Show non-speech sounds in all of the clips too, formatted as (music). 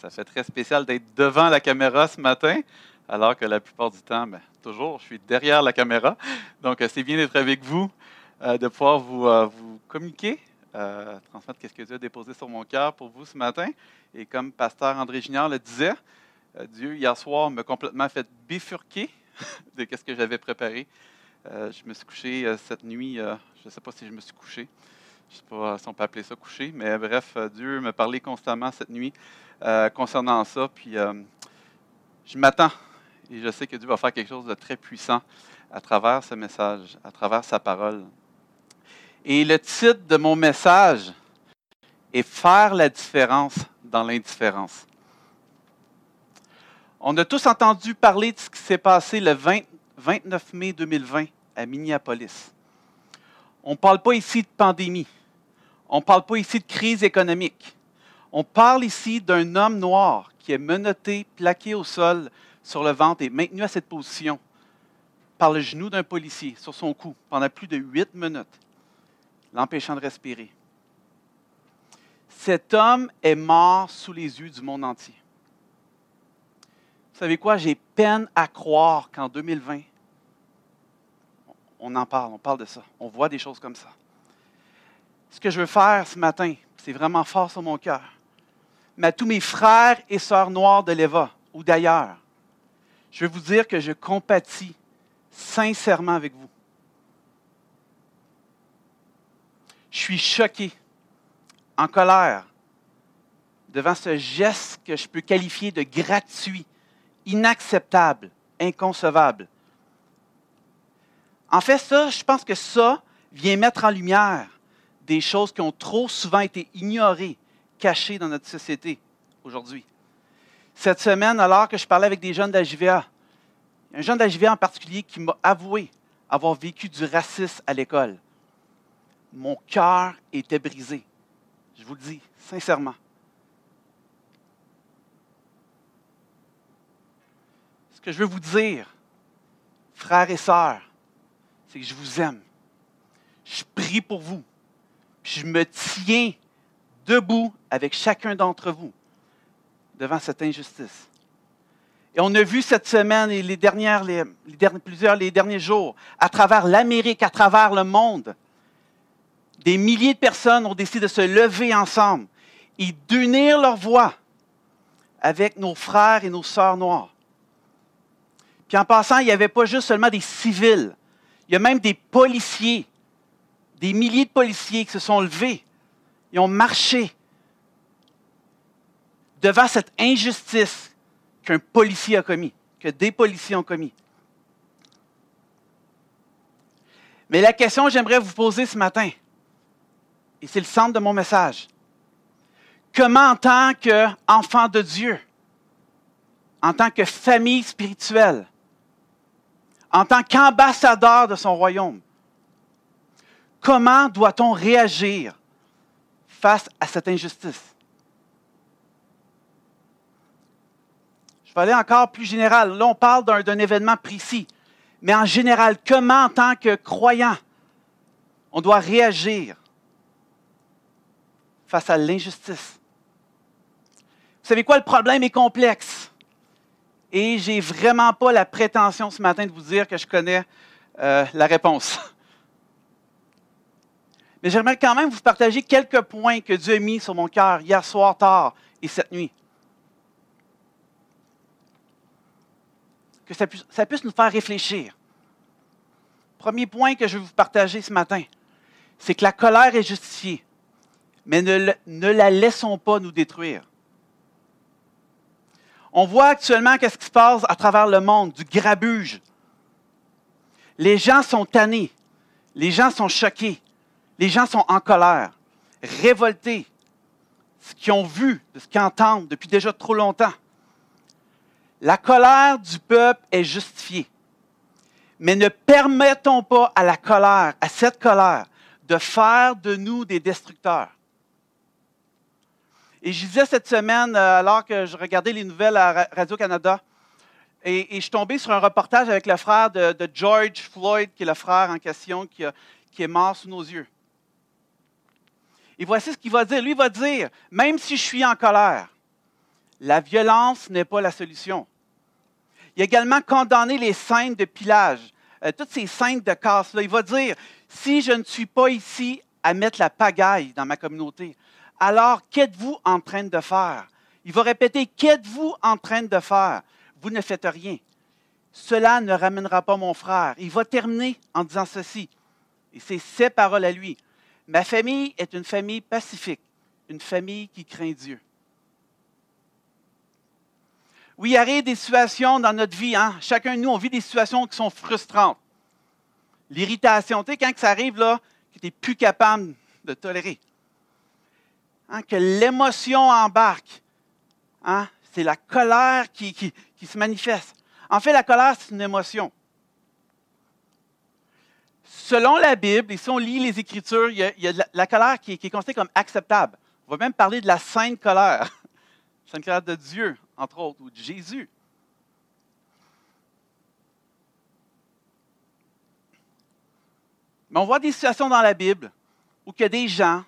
Ça fait très spécial d'être devant la caméra ce matin, alors que la plupart du temps, ben, toujours, je suis derrière la caméra. Donc, euh, c'est bien d'être avec vous, euh, de pouvoir vous, euh, communiquer, transmettre ce que Dieu a déposé sur mon cœur pour vous ce matin. Et comme pasteur André Junior le disait, Dieu, hier soir, m'a complètement fait bifurquer (laughs) de ce que j'avais préparé. Je me suis couché cette nuit, je ne sais pas si je me suis couché. Je ne sais pas si on peut appeler ça coucher, mais bref, euh, Dieu me parlait constamment cette nuit euh, concernant ça. Puis euh, je m'attends et je sais que Dieu va faire quelque chose de très puissant à travers ce message, à travers sa parole. Et le titre de mon message est Faire la différence dans l'indifférence. On a tous entendu parler de ce qui s'est passé le 20 29 mai 2020 à Minneapolis. On ne parle pas ici de pandémie. On ne parle pas ici de crise économique. On parle ici d'un homme noir qui est menotté, plaqué au sol sur le ventre et maintenu à cette position par le genou d'un policier sur son cou pendant plus de huit minutes, l'empêchant de respirer. Cet homme est mort sous les yeux du monde entier. Vous savez quoi? J'ai peine à croire qu'en 2020, on en parle, on parle de ça. On voit des choses comme ça. Ce que je veux faire ce matin, c'est vraiment fort sur mon cœur. Mais à tous mes frères et sœurs noirs de l'Eva ou d'ailleurs, je veux vous dire que je compatis sincèrement avec vous. Je suis choqué, en colère, devant ce geste que je peux qualifier de gratuit, inacceptable, inconcevable. En fait, ça, je pense que ça vient mettre en lumière des choses qui ont trop souvent été ignorées, cachées dans notre société aujourd'hui. Cette semaine, alors que je parlais avec des jeunes d'AJVA, un jeune d'AJVA en particulier qui m'a avoué avoir vécu du racisme à l'école. Mon cœur était brisé. Je vous le dis, sincèrement. Ce que je veux vous dire, frères et sœurs, c'est que je vous aime. Je prie pour vous. Puis je me tiens debout avec chacun d'entre vous devant cette injustice. Et on a vu cette semaine et les dernières, derniers, plusieurs, les derniers jours, à travers l'Amérique, à travers le monde, des milliers de personnes ont décidé de se lever ensemble et d'unir leur voix avec nos frères et nos sœurs noires. Puis en passant, il n'y avait pas juste seulement des civils, il y a même des policiers, des milliers de policiers qui se sont levés, ils ont marché devant cette injustice qu'un policier a commis, que des policiers ont commis. Mais la question que j'aimerais vous poser ce matin, et c'est le centre de mon message, comment en tant qu'enfant de Dieu, en tant que famille spirituelle, en tant qu'ambassadeur de son royaume, comment doit-on réagir face à cette injustice? Je vais aller encore plus général. Là, on parle d'un, événement précis. Mais en général, comment en tant que croyant, on doit réagir face à l'injustice? Vous savez quoi? Le problème est complexe. Et j'ai vraiment pas la prétention ce matin de vous dire que je connais euh, la réponse. Mais j'aimerais quand même vous partager quelques points que Dieu a mis sur mon cœur hier soir tard et cette nuit. Que ça puisse, nous faire réfléchir. Premier point que je veux vous partager ce matin, c'est que la colère est justifiée, mais ne, ne la laissons pas nous détruire. On voit actuellement qu'est-ce qui se passe à travers le monde, du grabuge. Les gens sont tannés, les gens sont choqués, les gens sont en colère, révoltés, ce qu'ils ont vu, de ce qu'ils entendent depuis déjà trop longtemps. La colère du peuple est justifiée. Mais ne permettons pas à la colère, à cette colère, de faire de nous des destructeurs. Et je disais cette semaine, euh, alors que je regardais les nouvelles à Radio-Canada, et, je suis tombé sur un reportage avec le frère de, George Floyd, qui est le frère en question, qui, qui est mort sous nos yeux. Et voici ce qu'il va dire. Lui va dire, même si je suis en colère, la violence n'est pas la solution. Il a également condamné les scènes de pillage, euh, toutes ces scènes de casse-là. Il va dire, si je ne suis pas ici à mettre la pagaille dans ma communauté, alors qu'êtes-vous en train de faire? Il va répéter, qu'êtes-vous en train de faire? Vous ne faites rien. Cela ne ramènera pas mon frère. Il va terminer en disant ceci. Et c'est ses paroles à lui. Ma famille est une famille pacifique, une famille qui craint Dieu. Oui, il arrive des situations dans notre vie. Hein? Chacun de nous, on vit des situations qui sont frustrantes. L'irritation, tu sais, quand ça arrive, là, que tu n'es plus capable de tolérer. Hein? Que l'émotion embarque. Hein? C'est la colère qui, se manifeste. En fait, la colère, c'est une émotion. Selon la Bible, et si on lit les Écritures, il y a, la, colère qui, est considérée comme acceptable. On va même parler de la sainte colère. (laughs) sainte colère de Dieu entre autres, ou de Jésus. Mais on voit des situations dans la Bible où il y a des gens,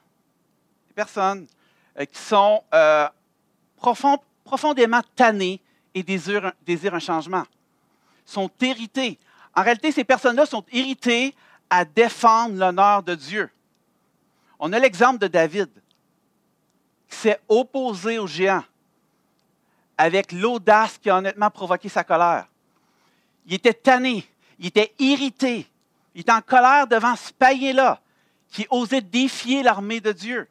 des personnes euh, qui sont euh, profondément tannés et désirent, désirent un changement, sont irrités. En réalité, ces personnes-là sont irritées à défendre l'honneur de Dieu. On a l'exemple de David, qui s'est opposé aux géants avec l'audace qui a honnêtement provoqué sa colère. Il était tanné, il était irrité, il était en colère devant ce païen-là qui osait défier l'armée de Dieu.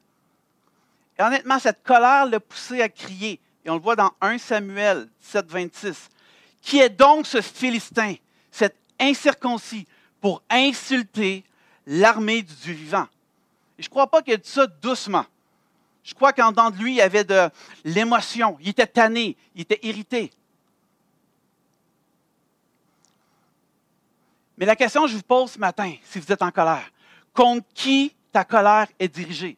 Et honnêtement, cette colère l'a poussé à crier. Et on le voit dans 1 Samuel 7, 26. Qui est donc ce Philistin, cet incirconcis, pour insulter l'armée du vivant? Et je ne crois pas qu'il a dit ça doucement. Je crois qu'en dedans de lui, il y avait de l'émotion. Il était tanné, il était irrité. Mais la question que je vous pose ce matin, si vous êtes en colère, contre qui ta colère est dirigée?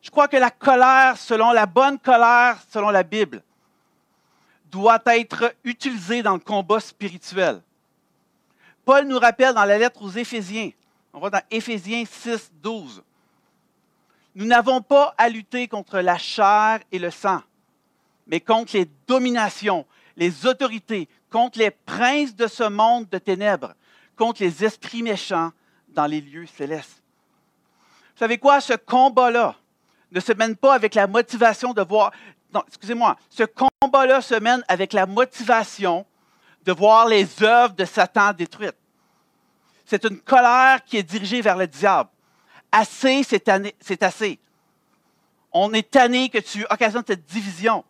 Je crois que la colère, selon la bonne colère, selon la Bible, doit être utilisée dans le combat spirituel. Paul nous rappelle dans la lettre aux Éphésiens, on va dans Éphésiens 6, 12. Nous n'avons pas à lutter contre la chair et le sang, mais contre les dominations, les autorités, contre les princes de ce monde de ténèbres, contre les esprits méchants dans les lieux célestes. Vous savez quoi? Ce combat-là ne se mène pas avec la motivation de voir. Non, excusez-moi. Ce combat-là se mène avec la motivation de voir les œuvres de Satan détruites. C'est une colère qui est dirigée vers le diable assez, c'est assez. On est tanné que tu occasionnes cette division.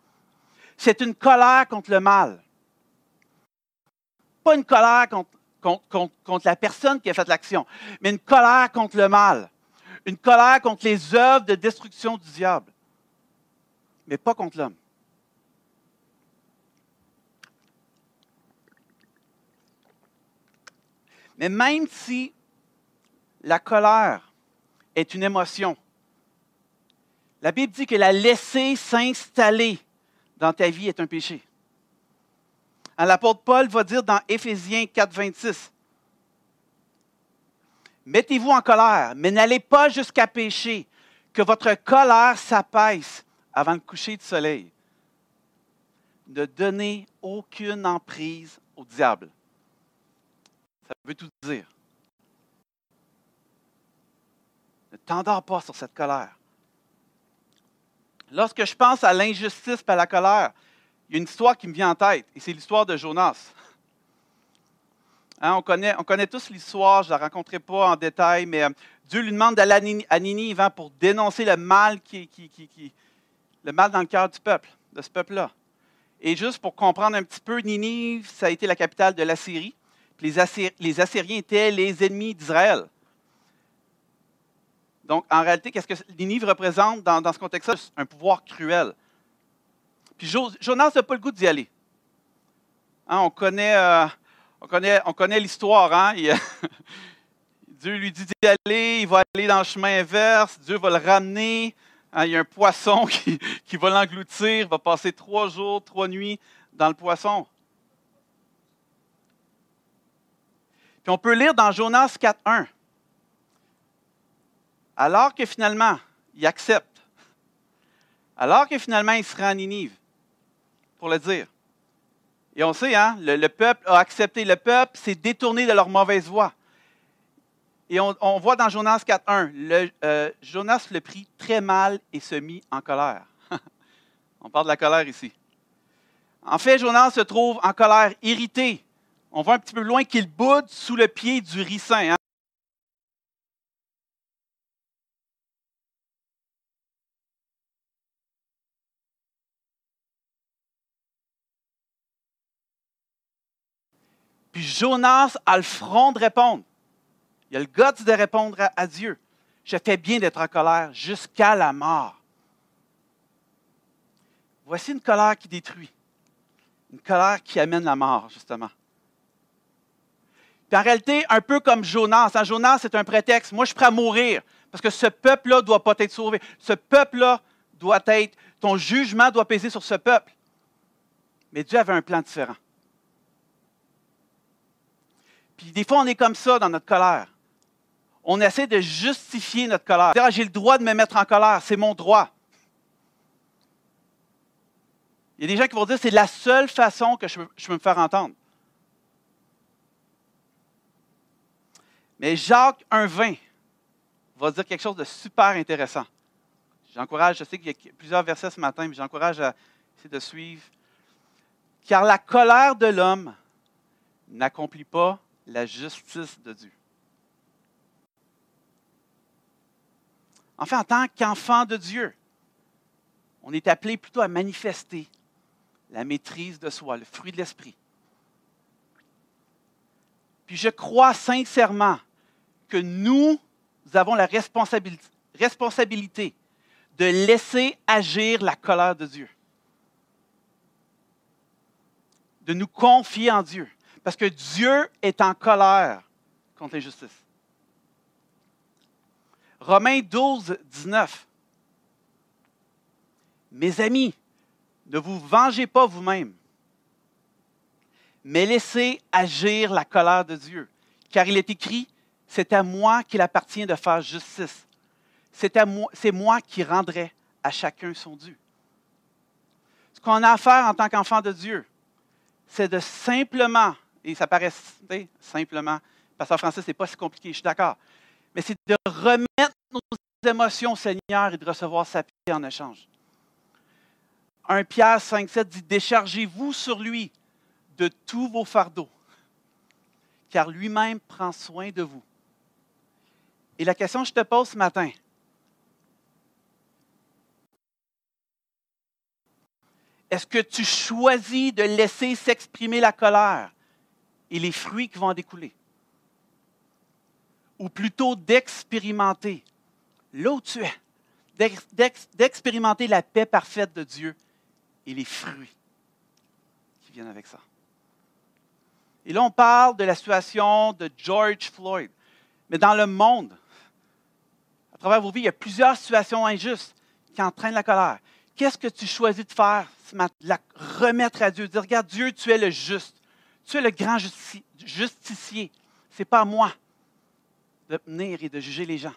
C'est une colère contre le mal. Pas une colère contre, la personne qui a fait l'action, mais une colère contre le mal. Une colère contre les œuvres de destruction du diable, mais pas contre l'homme. Mais même si la colère est une émotion. La Bible dit que la laisser s'installer dans ta vie est un péché. L'apôtre Paul va dire dans Éphésiens 4, 26, Mettez-vous en colère, mais n'allez pas jusqu'à pécher, que votre colère s'apaisse avant le coucher du soleil. Ne donnez aucune emprise au diable. Ça veut tout dire. Ne t'endors pas sur cette colère. Lorsque je pense à l'injustice et à la colère, il y a une histoire qui me vient en tête, et c'est l'histoire de Jonas. Hein, on, connaît, on, connaît, tous l'histoire, je ne la rencontrerai pas en détail, mais euh, Dieu lui demande d'aller à Ninive hein, pour dénoncer le mal, qui, le mal dans le cœur du peuple, de ce peuple-là. Et juste pour comprendre un petit peu, Ninive, ça a été la capitale de l'Assyrie. Les, Assyriens étaient les ennemis d'Israël. Donc, en réalité, qu'est-ce que Ninive représente dans, ce contexte-là? Un pouvoir cruel. Puis Puis Jonas n'a pas le goût d'y aller. Hein, on connaît, euh, on connaît, on connaît l'histoire. Hein? (laughs) Dieu lui dit d'y aller, il va aller dans le chemin inverse, Dieu va le ramener. Hein, il y a un poisson (laughs) qui, va l'engloutir, va passer trois jours, trois nuits dans le poisson. Puis on peut lire dans Jonas 4.1. Alors que finalement, il accepte. Alors que finalement, il se rend à Ninive, pour le dire. Et on sait, hein, le, peuple a accepté. Le peuple s'est détourné de leur mauvaise voie. Et on, voit dans Jonas 4.1, euh, Jonas le prit très mal et se mit en colère. (laughs) on parle de la colère ici. En fait, Jonas se trouve en colère, irrité. On voit un petit peu loin qu'il boude sous le pied du ricin. Hein. Puis Jonas a le front de répondre. Il a le guts de répondre à, Dieu. Je fais bien d'être en colère jusqu'à la mort. Voici une colère qui détruit. Une colère qui amène la mort, justement. Puis en réalité, un peu comme Jonas. Hein, Jonas, c'est un prétexte. Moi, je suis prêt à mourir parce que ce peuple-là ne doit pas être sauvé. Ce peuple-là doit être. Ton jugement doit peser sur ce peuple. Mais Dieu avait un plan différent. Puis des fois, on est comme ça dans notre colère on essaie de justifier notre colère. Ah, j'ai le droit de me mettre en colère, c'est mon droit. Il y a des gens qui vont dire c'est la seule façon que je peux, me faire entendre. Mais Jacques 1,20 va dire quelque chose de super intéressant. J'encourage, je sais qu'il y a plusieurs versets ce matin, mais j'encourage à essayer de suivre. Car la colère de l'homme n'accomplit pas la justice de Dieu. Enfin, en tant qu'enfant de Dieu, on est appelé plutôt à manifester la maîtrise de soi, le fruit de l'esprit. Puis je crois sincèrement que nous avons la responsabilité, responsabilité de laisser agir la colère de Dieu. De nous confier en Dieu. Parce que Dieu est en colère contre l'injustice. Romains 12, 19. Mes amis, ne vous vengez pas vous-même, mais laissez agir la colère de Dieu. Car il est écrit, c'est à moi qu'il appartient de faire justice. C'est, à moi, c'est moi qui rendrai à chacun son dû. Ce qu'on a à faire en tant qu'enfant de Dieu, c'est de simplement, et ça paraît simplement, Pasteur Francis, ce n'est pas si compliqué, je suis d'accord, mais c'est de remettre nos émotions au Seigneur et de recevoir sa paix en échange. 1 Pierre 5, 7 dit Déchargez-vous sur lui de tous vos fardeaux, car lui-même prend soin de vous. Et la question que je te pose ce matin, est-ce que tu choisis de laisser s'exprimer la colère et les fruits qui vont en découler? Ou plutôt d'expérimenter là où tu es, d'expérimenter la paix parfaite de Dieu et les fruits qui viennent avec ça. Et là, on parle de la situation de George Floyd. Mais dans le monde, à travers vos vies, il y a plusieurs situations injustes qui entraînent la colère. Qu'est-ce que tu choisis de faire ce matin? La remettre à Dieu, dire, regarde, Dieu, tu es le juste. Tu es le grand justicier. Ce n'est pas moi de venir et de juger les gens.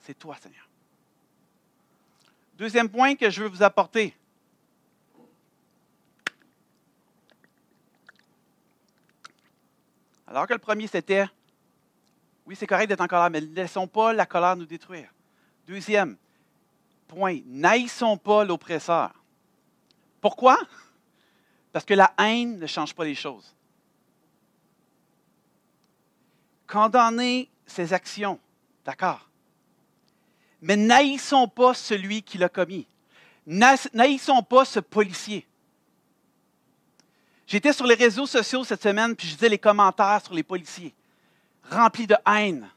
C'est toi, Seigneur. Deuxième point que je veux vous apporter. Alors que le premier, c'était, oui, c'est correct d'être en colère, mais ne laissons pas la colère nous détruire. Deuxième point, n'haïssons pas l'oppresseur. Pourquoi? Parce que la haine ne change pas les choses. Condamner ses actions. D'accord? Mais n'haïssons pas celui qui l'a commis. N'haïssons pas ce policier. J'étais sur les réseaux sociaux cette semaine, puis je disais les commentaires sur les policiers, remplis de haine.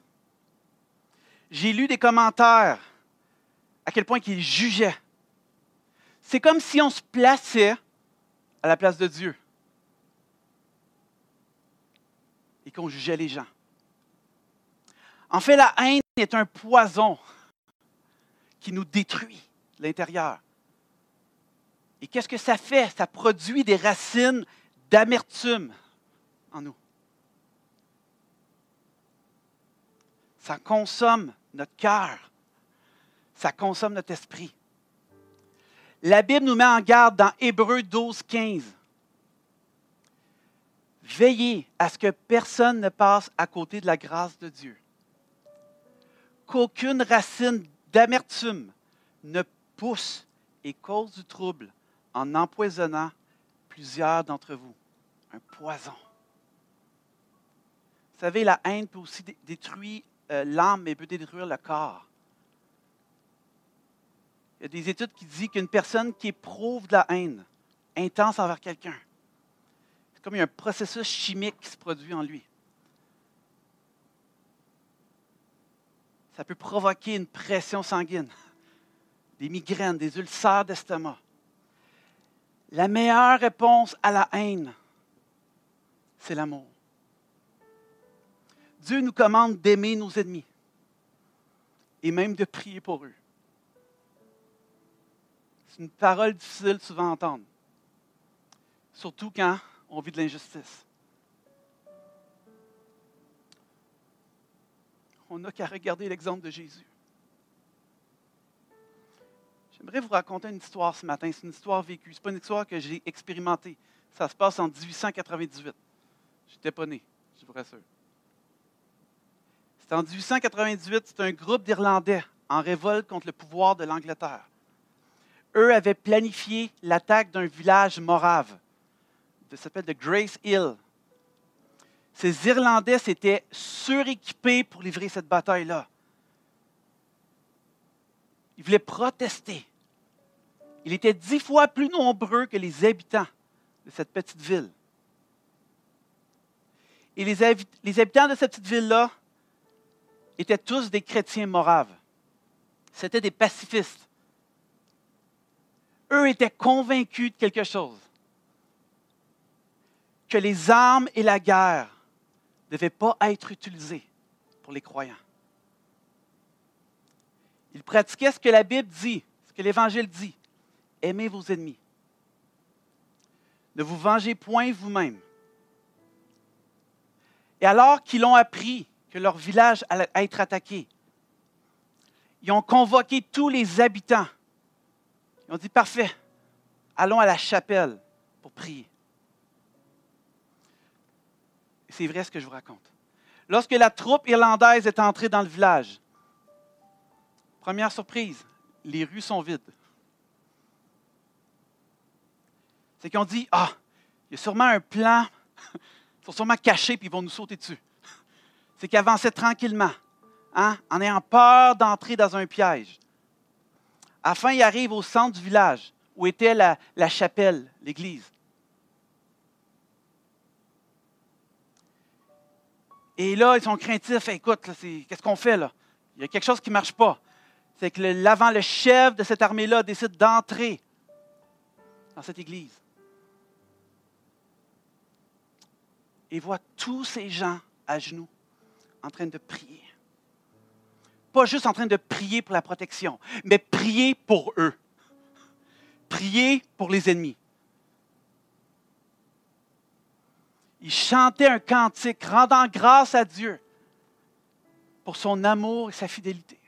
J'ai lu des commentaires à quel point qu'ils jugeaient. C'est comme si on se plaçait à la place de Dieu et qu'on jugeait les gens. En fait, la haine est un poison qui nous détruit l'intérieur. Et qu'est-ce que ça fait? Ça produit des racines d'amertume en nous. Ça consomme notre cœur. Ça consomme notre esprit. La Bible nous met en garde dans Hébreu 12, 15. Veillez à ce que personne ne passe à côté de la grâce de Dieu. Qu'aucune racine d'amertume ne pousse et cause du trouble en empoisonnant plusieurs d'entre vous. Un poison. Vous savez, la haine peut aussi détruire euh, l'âme, mais peut détruire le corps. Il y a des études qui disent qu'une personne qui éprouve de la haine intense envers quelqu'un, c'est comme il y a un processus chimique qui se produit en lui. Ça peut provoquer une pression sanguine, des migraines, des ulcères d'estomac. La meilleure réponse à la haine, c'est l'amour. Dieu nous commande d'aimer nos ennemis et même de prier pour eux. C'est une parole difficile souvent à entendre, surtout quand on vit de l'injustice. On n'a qu'à regarder l'exemple de Jésus. J'aimerais vous raconter une histoire ce matin. C'est une histoire vécue. Ce n'est pas une histoire que j'ai expérimentée. Ça se passe en 1898. Je n'étais pas né, je vous rassure. C'est en 1898, c'est un groupe d'Irlandais en révolte contre le pouvoir de l'Angleterre. Eux avaient planifié l'attaque d'un village morave, qui s'appelle de Grace Hill. Ces Irlandais s'étaient suréquipés pour livrer cette bataille-là. Ils voulaient protester il était dix fois plus nombreux que les habitants de cette petite ville. Et les, habitants de cette petite ville-là étaient tous des chrétiens moraves. C'était des pacifistes. Eux étaient convaincus de quelque chose, que les armes et la guerre ne devaient pas être utilisées pour les croyants. Ils pratiquaient ce que la Bible dit, ce que l'Évangile dit aimez vos ennemis. Ne vous vengez point vous-même. Et alors qu'ils ont appris que leur village allait être attaqué, ils ont convoqué tous les habitants. Ils ont dit, parfait, allons à la chapelle pour prier. C'est vrai ce que je vous raconte. Lorsque la troupe irlandaise est entrée dans le village, première surprise, les rues sont vides. c'est qu'ils ont dit Ah, il y a sûrement un plan, ils sont sûrement cachés puis ils vont nous sauter dessus. C'est qu'ils avançaient tranquillement, hein, en ayant peur d'entrer dans un piège. Afin, ils arrivent au centre du village où était la chapelle, l'église. Et là, ils sont craintifs. Écoute, qu'est-ce qu'on fait là? Il y a quelque chose qui ne marche pas. C'est que l'avant, le chef de cette armée-là décide d'entrer dans cette église. et voit tous ces gens à genoux en train de prier. Pas juste en train de prier pour la protection, mais prier pour eux. Prier pour les ennemis. Ils chantaient un cantique rendant grâce à Dieu pour son amour et sa fidélité.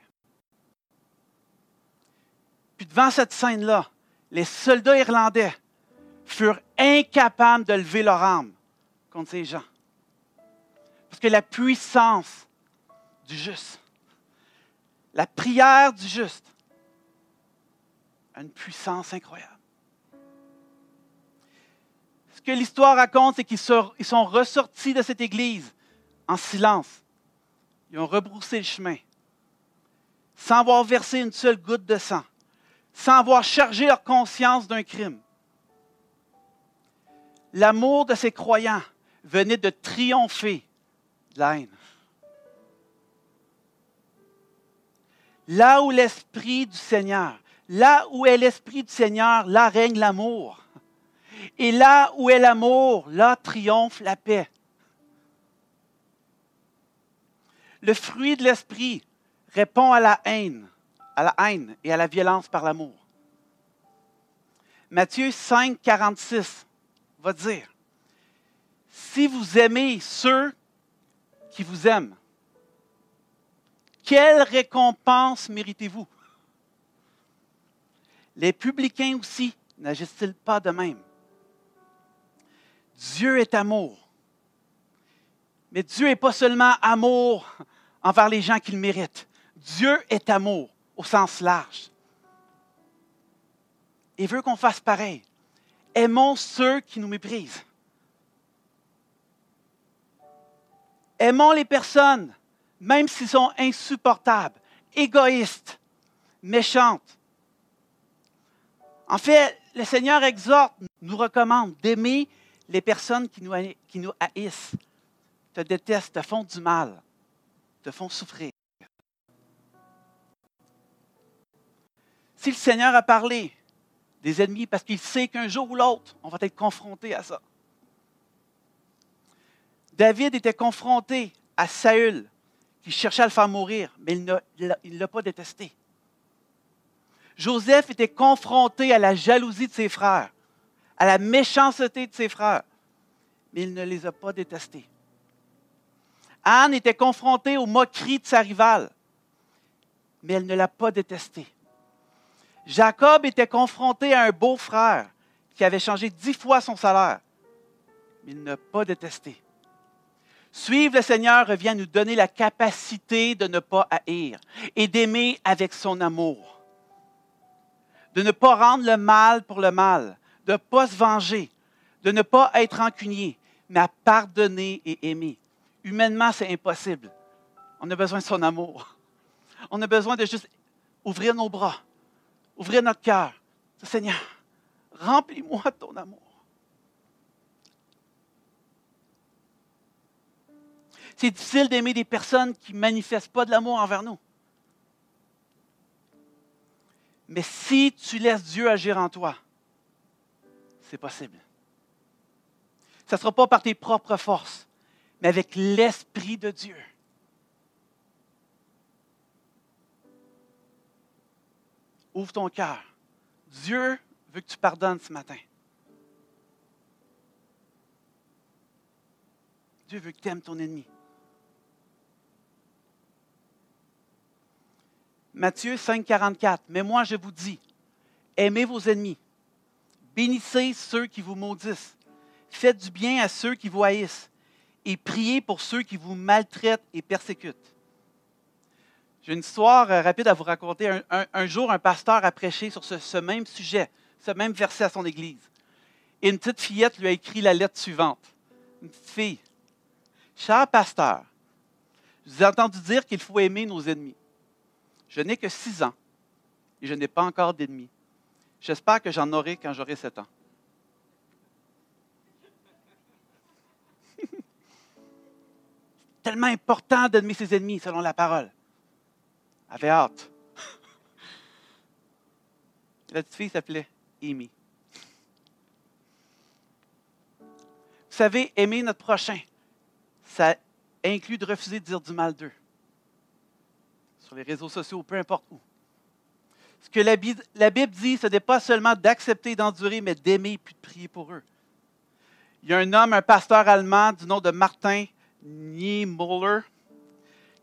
Puis devant cette scène-là, les soldats irlandais furent incapables de lever leur arme contre ces gens. Parce que la puissance du juste, la prière du juste, a une puissance incroyable. Que l'histoire raconte, c'est qu'ils sont ressortis de cette église en silence. Ils ont rebroussé le chemin, sans avoir versé une seule goutte de sang, sans avoir chargé leur conscience d'un crime. L'amour de ces croyants venait de triompher de la haine. Là où l'Esprit du Seigneur, Là où est l'Esprit du Seigneur, là règne l'amour. Et là où est l'amour, là triomphe la paix. Le fruit de l'Esprit répond à la haine, à la haine et à la violence par l'amour. Matthieu 5, 46 va dire, si vous aimez ceux qui vous aiment, quelle récompense méritez-vous? Les publicains aussi n'agissent-ils pas de même? Dieu est amour. Mais Dieu n'est pas seulement amour envers les gens qu'il mérite. Dieu est amour au sens large. Et veut qu'on fasse pareil. Aimons ceux qui nous méprisent. Aimons les personnes, même s'ils sont insupportables, égoïstes, méchantes. En fait, le Seigneur exhorte, nous recommande d'aimer les personnes qui nous, haïssent, te détestent, te font du mal, te font souffrir. Si le Seigneur a parlé des ennemis, parce qu'il sait qu'un jour ou l'autre, on va être confronté à ça. David était confronté à Saül, qui cherchait à le faire mourir, mais il ne l'a pas détesté. Joseph était confronté à la jalousie de ses frères, à la méchanceté de ses frères, mais il ne les a pas détestés. Anne était confrontée aux moqueries de sa rivale, mais elle ne l'a pas détesté. Jacob était confronté à un beau-frère qui avait changé dix fois son salaire, mais il n'a pas détesté. Suivre le Seigneur revient à nous donner la capacité de ne pas haïr et d'aimer avec son amour. De ne pas rendre le mal pour le mal, de ne pas se venger, de ne pas être rancunier, mais à pardonner et aimer. Humainement, c'est impossible. On a besoin de son amour. On a besoin de juste ouvrir nos bras, ouvrir notre cœur. Seigneur, remplis-moi de ton amour. C'est difficile d'aimer des personnes qui ne manifestent pas de l'amour envers nous. Mais si tu laisses Dieu agir en toi, possible. Ce ne sera pas par tes propres forces, mais avec l'Esprit de Dieu. Ouvre ton cœur. Dieu veut que tu pardonnes ce matin. Dieu veut que tu aimes ton ennemi. Matthieu 5, 44. Mais moi, je vous dis, aimez vos ennemis, bénissez ceux qui vous maudissent, faites du bien à ceux qui vous haïssent, et priez pour ceux qui vous maltraitent et persécutent. J'ai une histoire euh, rapide à vous raconter. Un, jour, un pasteur a prêché sur ce, ce, même sujet, ce même verset à son église. Et une petite fillette lui a écrit la lettre suivante. Une petite fille. Cher pasteur, je vous ai entendu dire qu'il faut aimer nos ennemis. Je n'ai que six ans et je n'ai pas encore d'ennemis. J'espère que j'en aurai quand j'aurai sept ans. (laughs) tellement important d'aimer ses ennemis selon la parole. Elle hâte. (laughs) La petite fille s'appelait Amy. Vous savez, aimer notre prochain, ça inclut de refuser de dire du mal d'eux les réseaux sociaux, peu importe où. Ce que la Bible, dit, ce n'est pas seulement d'accepter d'endurer, mais d'aimer puis de prier pour eux. Il y a un homme, un pasteur allemand du nom de Martin Niemöller,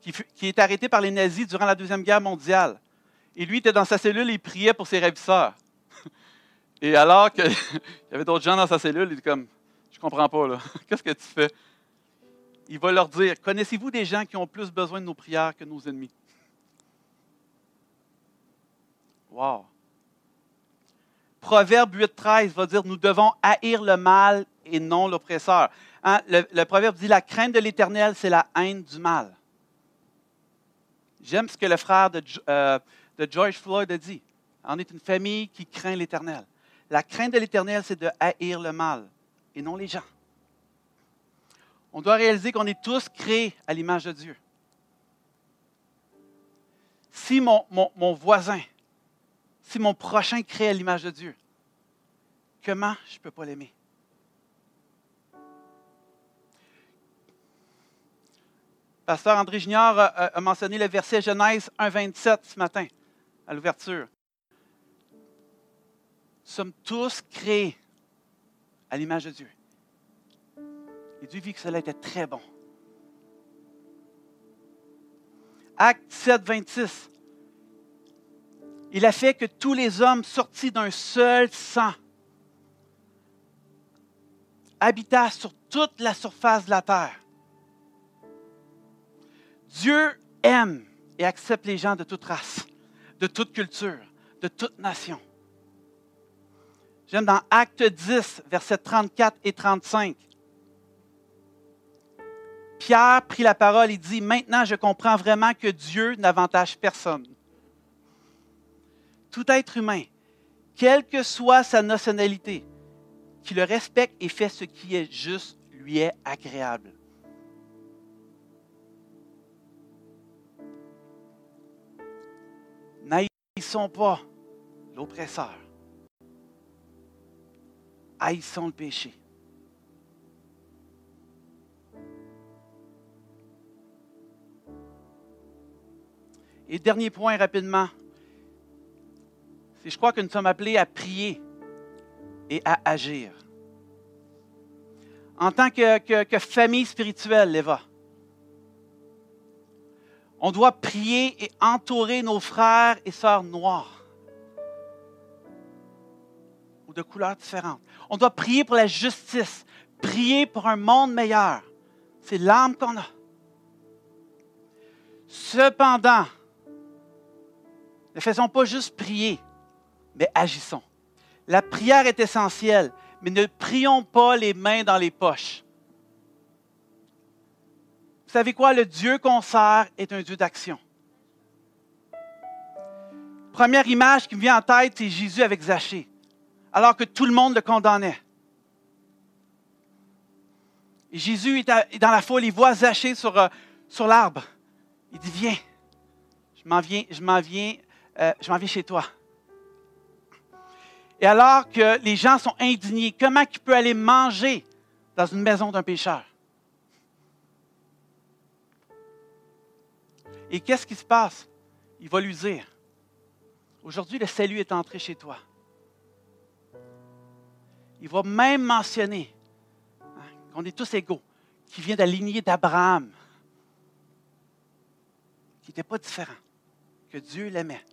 qui, est arrêté par les nazis durant la Deuxième Guerre mondiale. Et lui était dans sa cellule et il priait pour ses ravisseurs. (laughs) Et alors qu'il (laughs) y avait d'autres gens dans sa cellule, il dit comme, je comprends pas, là. (laughs) Qu'est-ce que tu fais? Il va leur dire, connaissez-vous des gens qui ont plus besoin de nos prières que nos ennemis? Wow. Proverbe 8.13 va dire, nous devons haïr le mal et non l'oppresseur. Hein, le, proverbe dit, la crainte de l'Éternel, c'est la haine du mal. J'aime ce que le frère de, euh, de George Floyd a dit. On est une famille qui craint l'Éternel. La crainte de l'Éternel, c'est de haïr le mal et non les gens. On doit réaliser qu'on est tous créés à l'image de Dieu. Si mon, mon voisin si mon prochain crée à l'image de Dieu, comment je ne peux pas l'aimer? Pasteur André Junior a, mentionné le verset Genèse 1,27 ce matin, à l'ouverture. Nous sommes tous créés à l'image de Dieu. Et Dieu vit que cela était très bon. Acte 7, 26. Il a fait que tous les hommes sortis d'un seul sang habitassent sur toute la surface de la terre. Dieu aime et accepte les gens de toute race, de toute culture, de toute nation. J'aime dans Acte 10, versets 34 et 35. Pierre prit la parole et dit, Maintenant je comprends vraiment que Dieu n'avantage personne. Tout être humain, quelle que soit sa nationalité, qui le respecte et fait ce qui est juste, lui est agréable. N'haïssons pas l'oppresseur. Haïssons le péché. Et dernier point rapidement, c'est je crois que nous sommes appelés à prier et à agir. En tant que, que famille spirituelle, Léva, on doit prier et entourer nos frères et sœurs noirs ou de couleurs différentes. On doit prier pour la justice, prier pour un monde meilleur. C'est l'âme qu'on a. Cependant, ne faisons pas juste prier, mais agissons. La prière est essentielle, mais ne prions pas les mains dans les poches. Vous savez quoi? Le Dieu qu'on sert est un Dieu d'action. Première image qui me vient en tête, c'est Jésus avec Zachée, alors que tout le monde le condamnait. Jésus est dans la foule, il voit Zachée sur, euh, l'arbre. Il dit, viens, je m'en viens, je m'en viens euh, je m'en vais chez toi. Et alors que les gens sont indignés, comment il peut aller manger dans une maison d'un pécheur? Et qu'est-ce qui se passe? Il va lui dire, aujourd'hui le salut est entré chez toi. Il va même mentionner hein, qu'on est tous égaux, qu'il vient de la lignée d'Abraham, qui n'était pas différent, que Dieu l'aimait.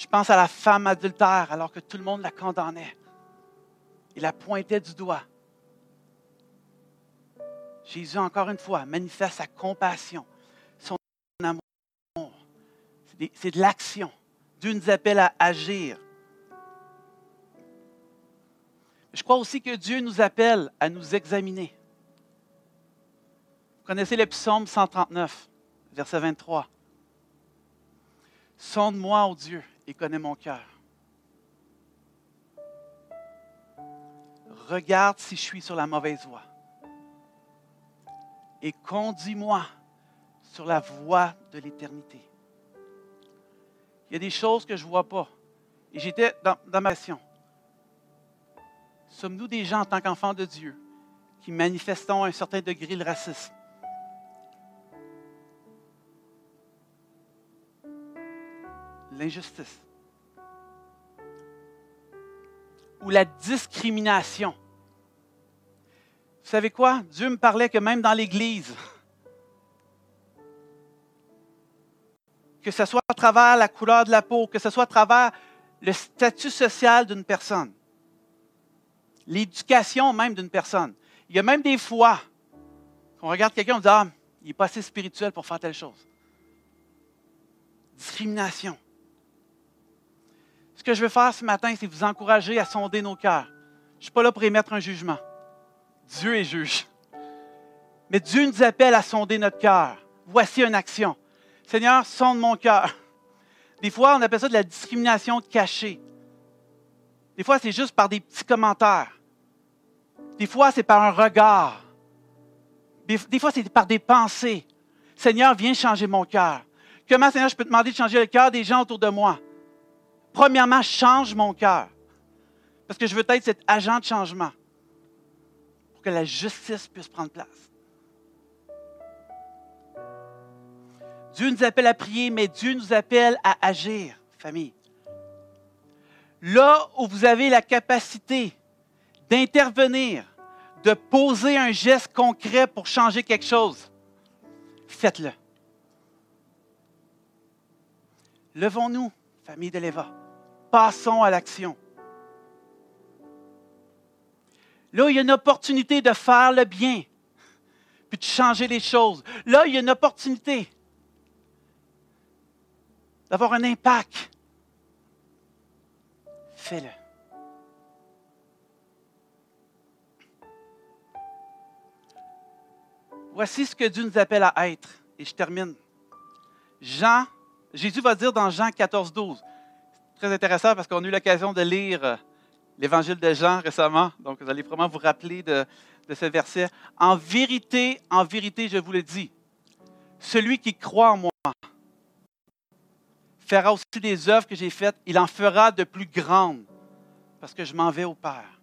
Je pense à la femme adultère alors que tout le monde la condamnait. Il la pointait du doigt. Jésus, encore une fois, manifeste sa compassion, son amour. C'est de l'action. Dieu nous appelle à agir. Je crois aussi que Dieu nous appelle à nous examiner. Vous connaissez le psaume 139, verset 23. Sonde-moi, ô Dieu, il connaît mon cœur. Regarde si je suis sur la mauvaise voie. Et conduis-moi sur la voie de l'éternité. Il y a des choses que je ne vois pas. Et j'étais dans, ma question. Sommes-nous des gens en tant qu'enfants de Dieu qui manifestons un certain degré le racisme? L'injustice ou la discrimination. Vous savez quoi? Dieu me parlait que même dans l'Église, (laughs) que ce soit à travers la couleur de la peau, que ce soit à travers le statut social d'une personne, l'éducation même d'une personne. Il y a même des fois qu'on regarde quelqu'un et on dit Ah, il n'est pas assez spirituel pour faire telle chose. Discrimination. Ce que je veux faire ce matin, c'est vous encourager à sonder nos cœurs. Je ne suis pas là pour émettre un jugement. Dieu est juge. Mais Dieu nous appelle à sonder notre cœur. Voici une action. Seigneur, sonde mon cœur. Des fois, on appelle ça de la discrimination cachée. Des fois, c'est juste par des petits commentaires. Des fois, c'est par un regard. Des, fois, c'est par des pensées. Seigneur, viens changer mon cœur Comment, Seigneur, je peux te demander de changer le cœur des gens autour de moi? Premièrement, change mon cœur. Parce que je veux être cet agent de changement pour que la justice puisse prendre place. Dieu nous appelle à prier, mais Dieu nous appelle à agir, famille. Là où vous avez la capacité d'intervenir, de poser un geste concret pour changer quelque chose, faites-le. Levons-nous, famille de l'Éva. Passons à l'action. Là, il y a une opportunité de faire le bien, puis de changer les choses. Là, il y a une opportunité d'avoir un impact. Fais-le. Voici ce que Dieu nous appelle à être. Et je termine. Jean, Jésus va dire dans Jean 14, 12. Très intéressant parce qu'on a eu l'occasion de lire euh, l'évangile de Jean récemment. Donc, vous allez vraiment vous rappeler de, de ce verset. En vérité, en vérité, je vous le dis, celui qui croit en moi fera aussi des œuvres que j'ai faites. Il en fera de plus grandes parce que je m'en vais au Père.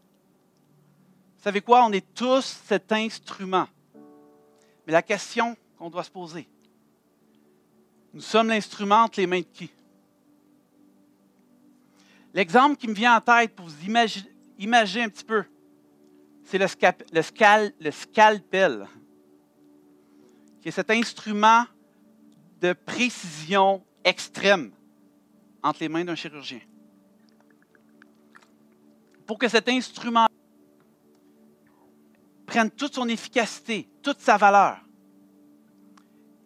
Vous savez quoi? On est tous cet instrument. Mais la question qu'on doit se poser, nous sommes l'instrument entre les mains de qui? L'exemple qui me vient en tête pour vous imaginer, un petit peu, c'est le, scalpel, qui est cet instrument de précision extrême entre les mains d'un chirurgien. Pour que cet instrument prenne toute son efficacité, toute sa valeur,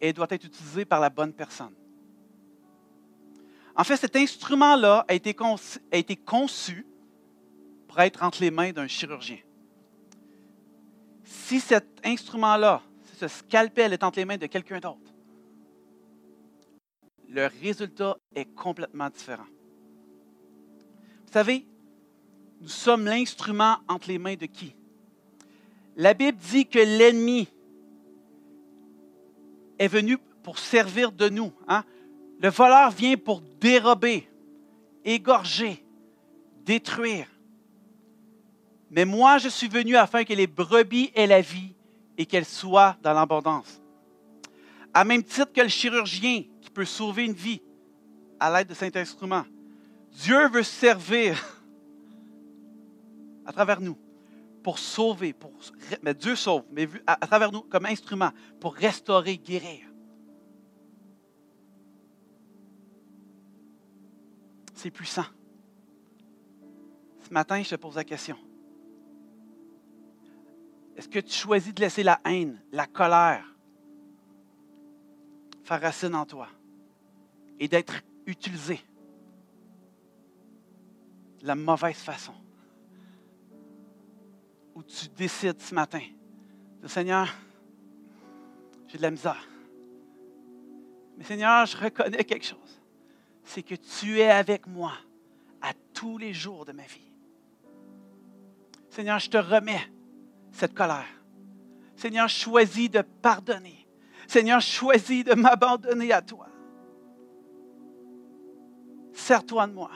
et doit être utilisé par la bonne personne. En fait, cet instrument-là a, été conçu, pour être entre les mains d'un chirurgien. Si cet instrument-là, si ce scalpel est entre les mains de quelqu'un d'autre, le résultat est complètement différent. Vous savez, nous sommes l'instrument entre les mains de qui? La Bible dit que l'ennemi est venu pour servir de nous. Hein? Le voleur vient pour dérober, égorger, détruire. Mais moi, je suis venu afin que les brebis aient la vie et qu'elles soient dans l'abondance. À même titre que le chirurgien qui peut sauver une vie à l'aide de cet instrument, Dieu veut servir à travers nous pour sauver, pour, mais Dieu sauve, mais à, à travers nous comme instrument pour restaurer, guérir. C'est puissant. Ce matin, je te pose la question. Est-ce que tu choisis de laisser la haine, la colère faire racine en toi et d'être utilisé de la mauvaise façon? Ou tu décides ce matin Seigneur, j'ai de la misère. Mais Seigneur, je reconnais quelque chose. C'est que tu es avec moi à tous les jours de ma vie. Seigneur, je te remets cette colère. Seigneur, choisis de pardonner. Seigneur, choisis de m'abandonner à toi. Sers-toi de moi.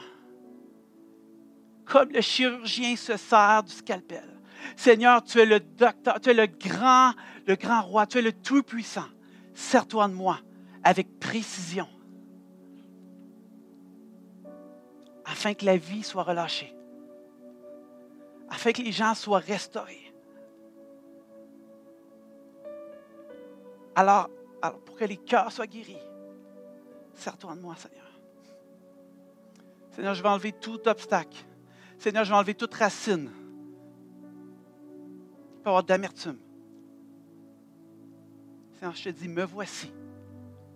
Comme le chirurgien se sert du scalpel. Seigneur, tu es le docteur, tu es le grand, le grand roi, tu es le tout-puissant. Sers-toi de moi avec précision, afin que la vie soit relâchée, afin que les gens soient restaurés. Alors, alors pour que les cœurs soient guéris, sers-toi de moi, Seigneur. Seigneur, je vais enlever tout obstacle. Seigneur, je vais enlever toute racine avoir d'amertume. Seigneur, je te dis, me voici.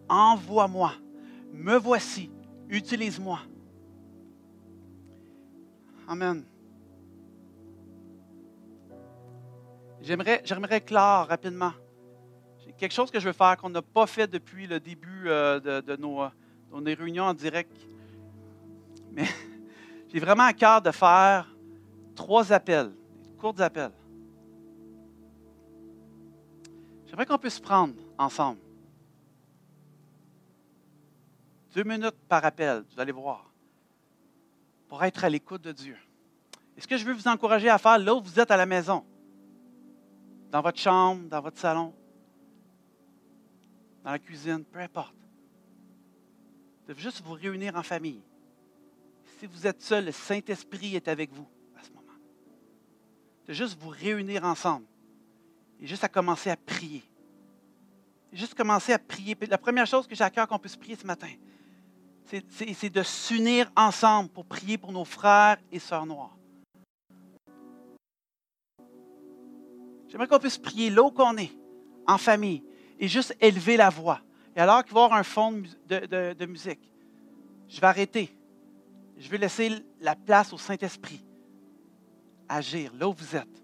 Envoie-moi. Me voici. Utilise-moi. Amen. J'aimerais, clore rapidement. J'ai quelque chose que je veux faire qu'on n'a pas fait depuis le début euh, de, nos, de nos réunions en direct. Mais (laughs) j'ai vraiment à cœur de faire trois appels, courts appels. J'aimerais qu'on puisse prendre ensemble. Deux minutes par appel, vous allez voir, pour être à l'écoute de Dieu. Et ce que je veux vous encourager à faire, là où vous êtes à la maison, dans votre chambre, dans votre salon, dans la cuisine, peu importe, de juste vous réunir en famille. Si vous êtes seul, le Saint-Esprit est avec vous à ce moment. De juste vous réunir ensemble et juste à commencer à prier. juste commencer à prier. La première chose que j'ai à cœur qu'on puisse prier ce matin, c'est de s'unir ensemble pour prier pour nos frères et sœurs noirs. J'aimerais qu'on puisse prier là où qu'on est, en famille, et juste élever la voix. Et alors qu'il va y avoir un fond de, de musique, je vais arrêter. Je vais laisser la place au Saint-Esprit agir là où vous êtes.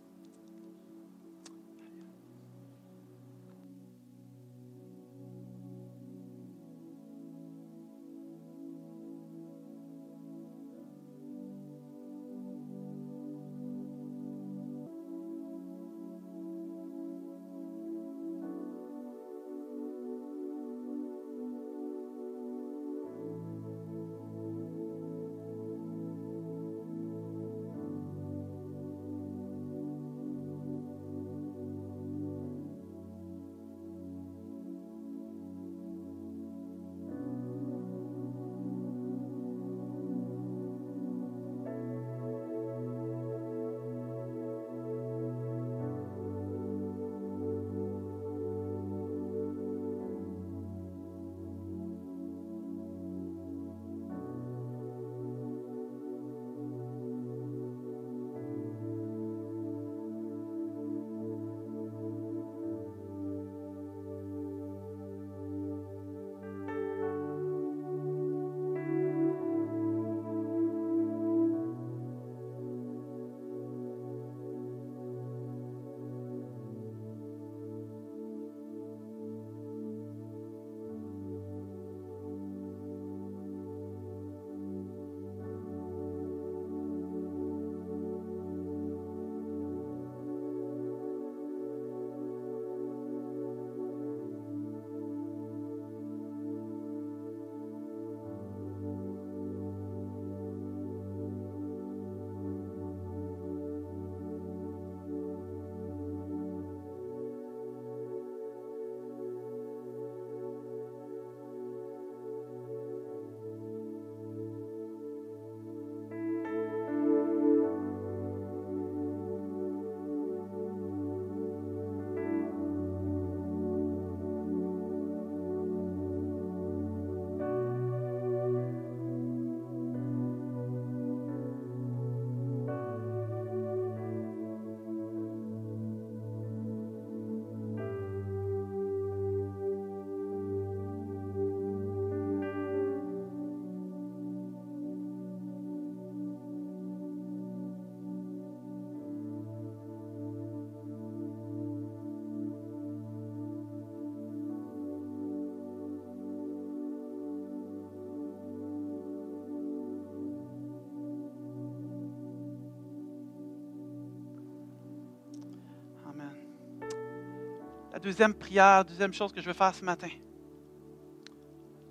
Deuxième prière, deuxième chose que je veux faire ce matin,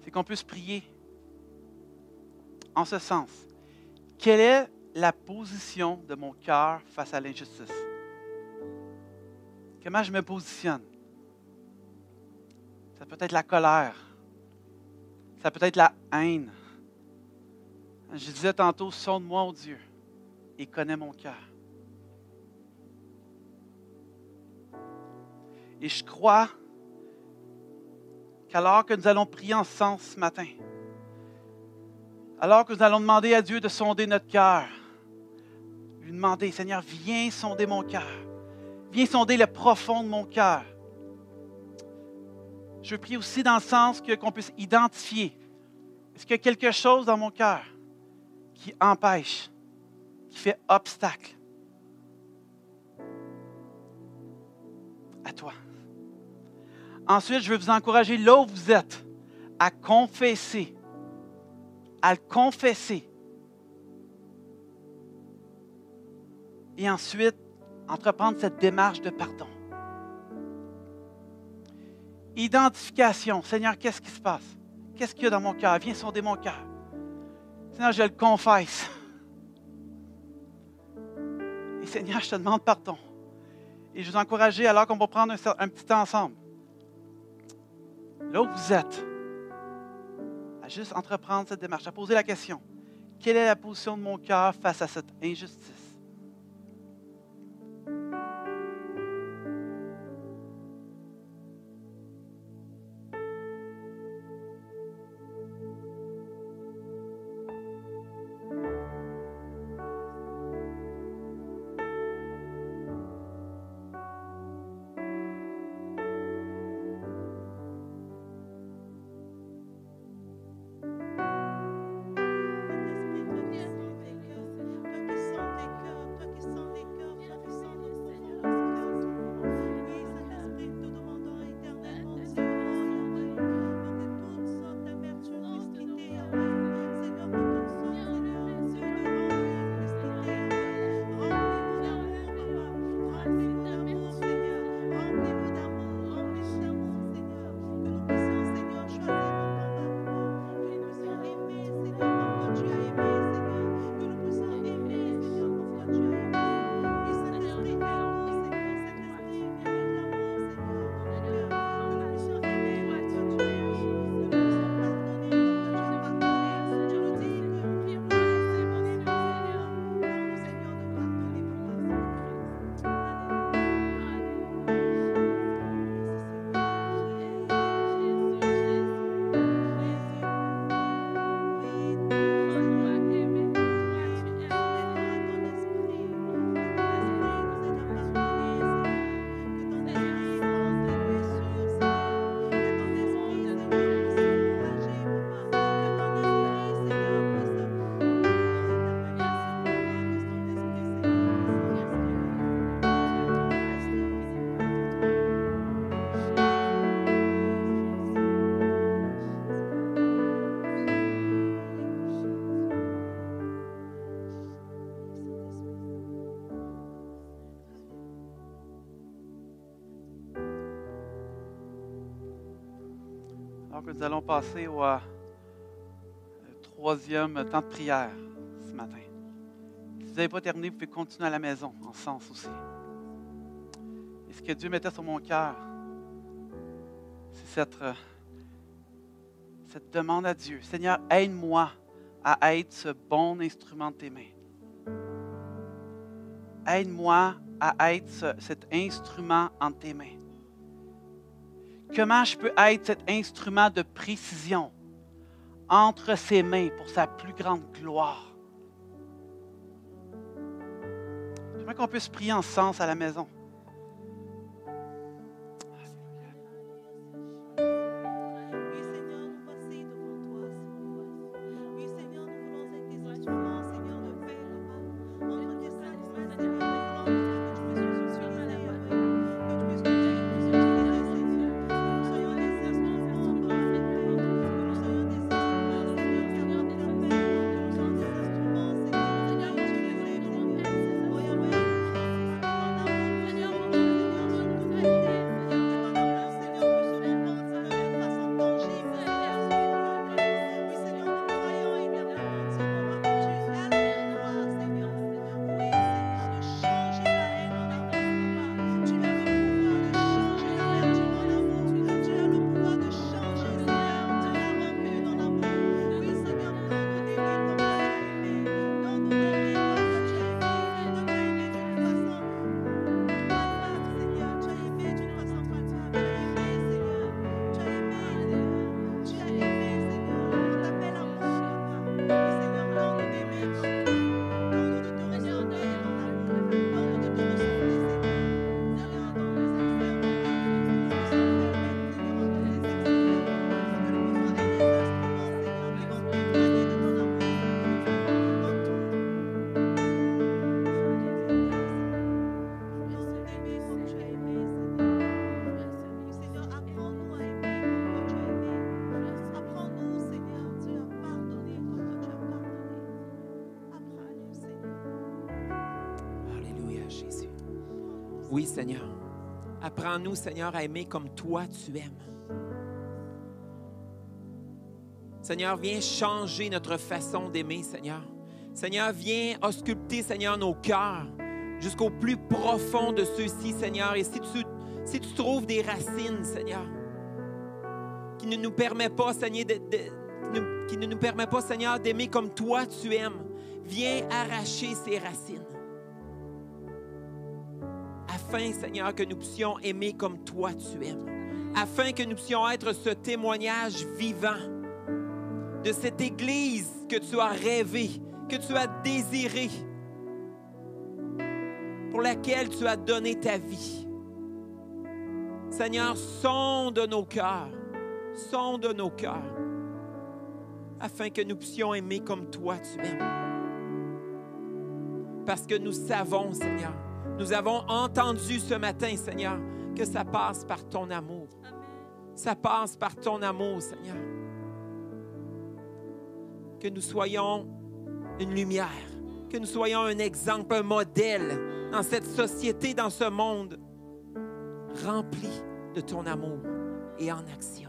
c'est qu'on puisse prier en ce sens. Quelle est la position de mon cœur face à l'injustice? Comment je me positionne? Ça peut être la colère. Ça peut être la haine. Je disais tantôt, sonde-moi, au Dieu, et connais mon cœur. Et je crois qu'alors que nous allons prier en ce sens ce matin, alors que nous allons demander à Dieu de sonder notre cœur, lui demander, Seigneur, viens sonder mon cœur, viens sonder le profond de mon cœur. Je prier aussi dans le sens qu'on puisse identifier, est-ce qu'il y a quelque chose dans mon cœur qui empêche, qui fait obstacle à toi? Ensuite, je veux vous encourager là où vous êtes à confesser, à le confesser. Et ensuite, entreprendre cette démarche de pardon. Identification. Seigneur, qu'est-ce qui se passe? Qu'est-ce qu'il y a dans mon cœur? Viens sonder mon cœur. Seigneur, je le confesse. Et Seigneur, je te demande pardon. Et je vous encourage, alors qu'on va prendre un, un petit temps ensemble, là où vous êtes, à juste entreprendre cette démarche, à poser la question, quelle est la position de mon cœur face à cette injustice? Nous allons passer au euh, troisième temps de prière ce matin. Si vous n'avez pas terminé, vous pouvez continuer à la maison, en sens aussi. Et ce que Dieu mettait sur mon cœur, c'est cette, euh, cette demande à Dieu. Seigneur, aide-moi à être ce bon instrument de tes mains. Aide-moi à être cet instrument entre tes mains. Comment je peux être cet instrument de précision entre ses mains pour sa plus grande gloire? J'aimerais qu'on puisse prier en sens à la maison? Seigneur. Apprends-nous, Seigneur, à aimer comme toi tu aimes. Seigneur, viens changer notre façon d'aimer, Seigneur. Seigneur, viens ausculter, Seigneur, nos cœurs jusqu'au plus profond de ceux-ci, Seigneur. Et si tu, si tu trouves des racines, Seigneur, qui ne nous permet pas, Seigneur, qui ne nous permet pas, Seigneur, d'aimer comme toi tu aimes, viens arracher ces racines. Seigneur, que nous puissions aimer comme toi tu aimes. Afin que nous puissions être ce témoignage vivant de cette Église que tu as rêvé, que tu as désiré, pour laquelle tu as donné ta vie. Seigneur, sonde nos cœurs, sonde nos cœurs, afin que nous puissions aimer comme toi tu aimes. Parce que nous savons, Seigneur, nous avons entendu ce matin, Seigneur, que ça passe par ton amour. Ça passe par ton amour, Seigneur. Que nous soyons une lumière, que nous soyons un exemple, un modèle dans cette société, dans ce monde, rempli de ton amour et en action.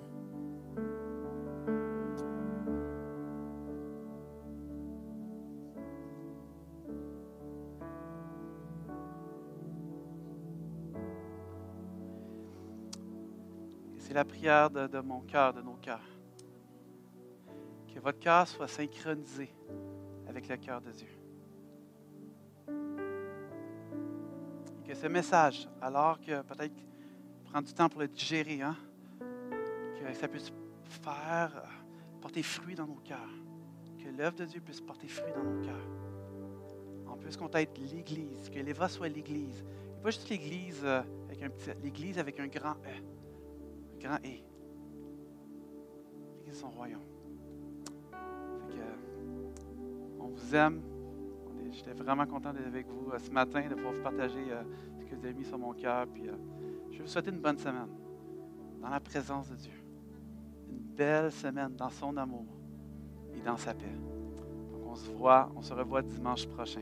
C'est la prière de, mon cœur, de nos cœurs. Que votre cœur soit synchronisé avec le cœur de Dieu. Et que ce message, alors que peut-être prendre du temps pour le digérer, hein, que ça puisse faire euh, porter fruit dans nos cœurs. Que l'œuvre de Dieu puisse porter fruit dans nos cœurs. En plus qu'on être l'Église, que l'Éva soit l'Église. Et pas juste l'Église euh, avec un petit, l'Église avec un grand E. Grand E. De son royaume. Que, on vous aime. J'étais vraiment content d'être avec vous euh, ce matin, de pouvoir vous partager euh, ce que vous avez mis sur mon cœur. Euh, je vais vous souhaiter une bonne semaine dans la présence de Dieu. Une belle semaine dans son amour et dans sa paix. Donc, on se voit, on se revoit dimanche prochain.